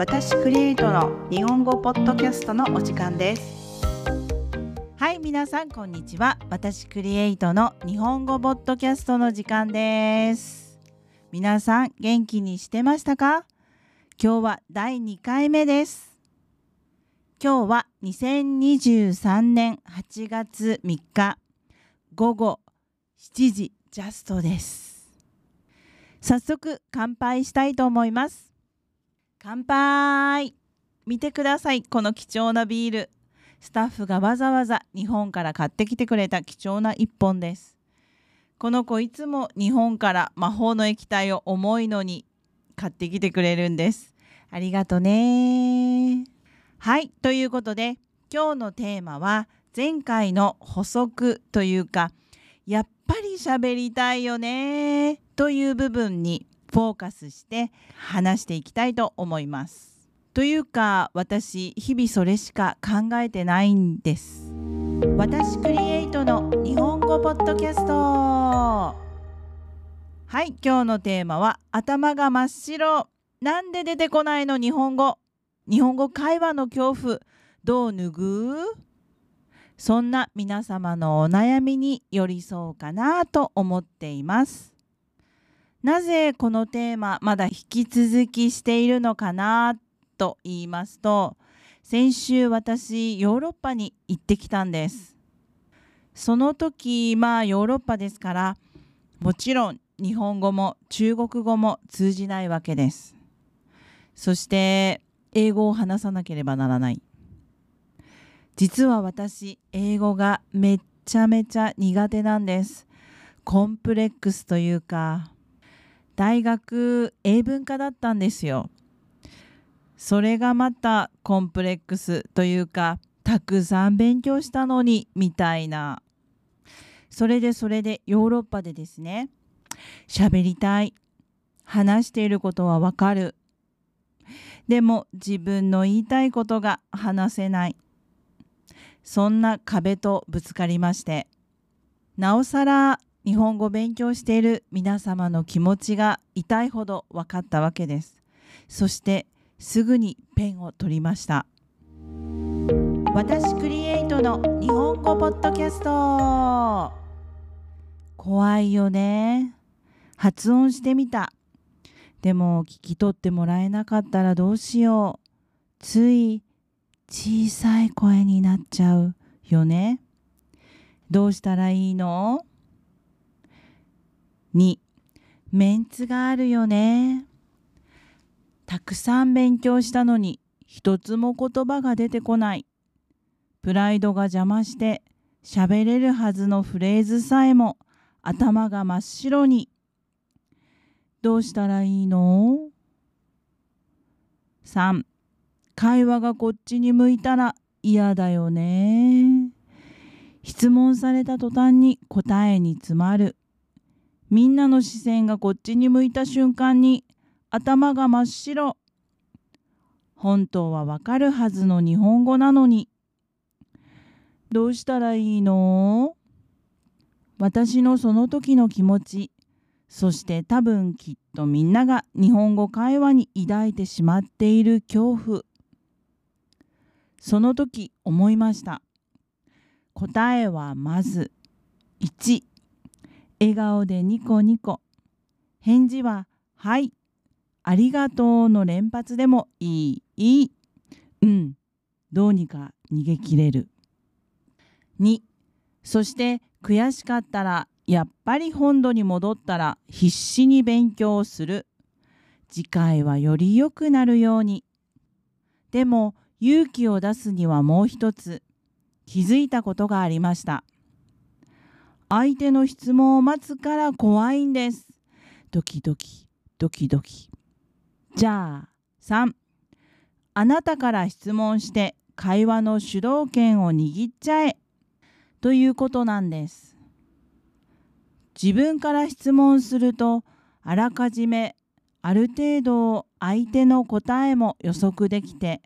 私クリエイトの日本語ポッドキャストのお時間です。はい皆さんこんにちは。私クリエイトの日本語ポッドキャストの時間です。皆さん元気にしてましたか？今日は第2回目です。今日は2023年8月3日午後7時ジャストです。早速乾杯したいと思います。乾杯。見てください。この貴重なビール。スタッフがわざわざ日本から買ってきてくれた貴重な一本です。この子いつも日本から魔法の液体を重いのに買ってきてくれるんです。ありがとね。はい。ということで今日のテーマは前回の補足というかやっぱり喋りたいよね。という部分にフォーカスして話していきたいと思います。というか私日々それしか考えてないんです。私クリエイトの日本語ポッドキャストはい今日のテーマは頭が真っ白なんで出てこないの日本語？日本語会話の恐怖どう脱ぐ？そんな皆様のお悩みに寄り添うかなと思っています。なぜこのテーマまだ引き続きしているのかなと言いますと先週私ヨーロッパに行ってきたんです。その時まあヨーロッパですからもちろん日本語も中国語も通じないわけです。そして英語を話さなければならない。実は私英語がめっちゃめちゃ苦手なんです。コンプレックスというか。大学英文科だったんですよ。それがまたコンプレックスというかたくさん勉強したのにみたいな。それでそれでヨーロッパでですね喋りたい話していることはわかる。でも自分の言いたいことが話せない。そんな壁とぶつかりまして。なおさら日本語勉強している皆様の気持ちが痛いほど分かったわけです。そしてすぐにペンを取りました。私クリエイトの日本語ポッドキャスト怖いよね。発音してみた。でも聞き取ってもらえなかったらどうしよう。つい小さい声になっちゃうよね。どうしたらいいの？2メンツがあるよね。たくさん勉強したのに一つも言葉が出てこない。プライドが邪魔して喋れるはずのフレーズさえも頭が真っ白に。どうしたらいいの ?3 会話がこっちに向いたら嫌だよね。質問された途端に答えに詰まる。みんなの視線がこっちに向いた瞬間に頭が真っ白。本当はわかるはずの日本語なのに。どうしたらいいの？私のその時の気持ち。そして多分きっとみんなが日本語会話に抱いてしまっている恐怖。その時思いました。答えはまず1笑顔でニコニコ。返事は、はい、ありがとうの連発でもいい、いい。うん、どうにか逃げ切れる。2、そして悔しかったら、やっぱり本土に戻ったら必死に勉強する。次回はより良くなるように。でも勇気を出すにはもう一つ気づいたことがありました。相手の質問を待つから怖いんです。ドキドキ、ドキドキ。じゃあ、3。あなたから質問して会話の主導権を握っちゃえ。ということなんです。自分から質問すると、あらかじめある程度相手の答えも予測できて、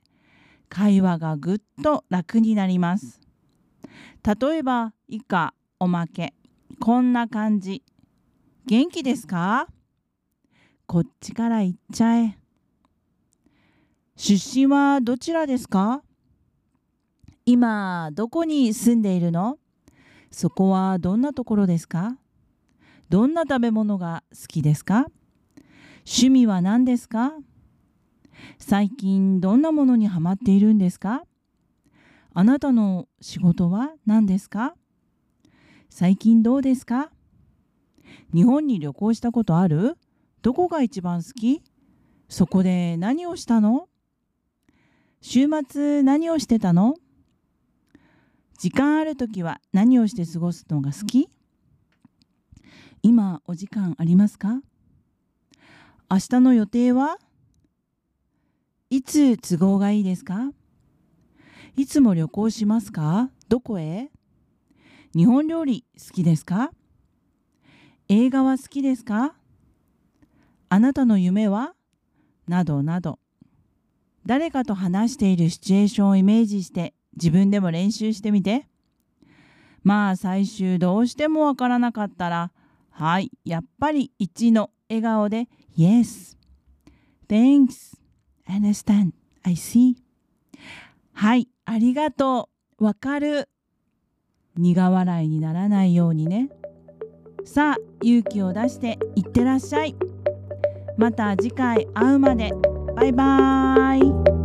会話がぐっと楽になります。例えば以下おまけ。こんな感じ。元気ですか？こっちから言っちゃえ。出身はどちらですか？今どこに住んでいるの？そこはどんなところですか？どんな食べ物が好きですか？趣味は何ですか？最近どんなものにハマっているんですか？あなたの仕事は何ですか？最近どうですか？日本に旅行したことある？どこが一番好き？そこで何をしたの？週末何をしてたの？時間ある時は何をして過ごすのが好き？今お時間ありますか？明日の予定は？いつ都合がいいですか？いつも旅行しますか？どこへ？日本料理好きですか？映画は好きですか？あなたの夢は？などなど。誰かと話しているシチュエーションをイメージして自分でも練習してみて。まあ最終どうしてもわからなかったらはいやっぱり1の笑顔で Yes Thanks I understand I see. はいありがとう。わかる。苦笑いにならないようにね。さあ勇気を出していってらっしゃい。また次回会うまで。バイバーイ。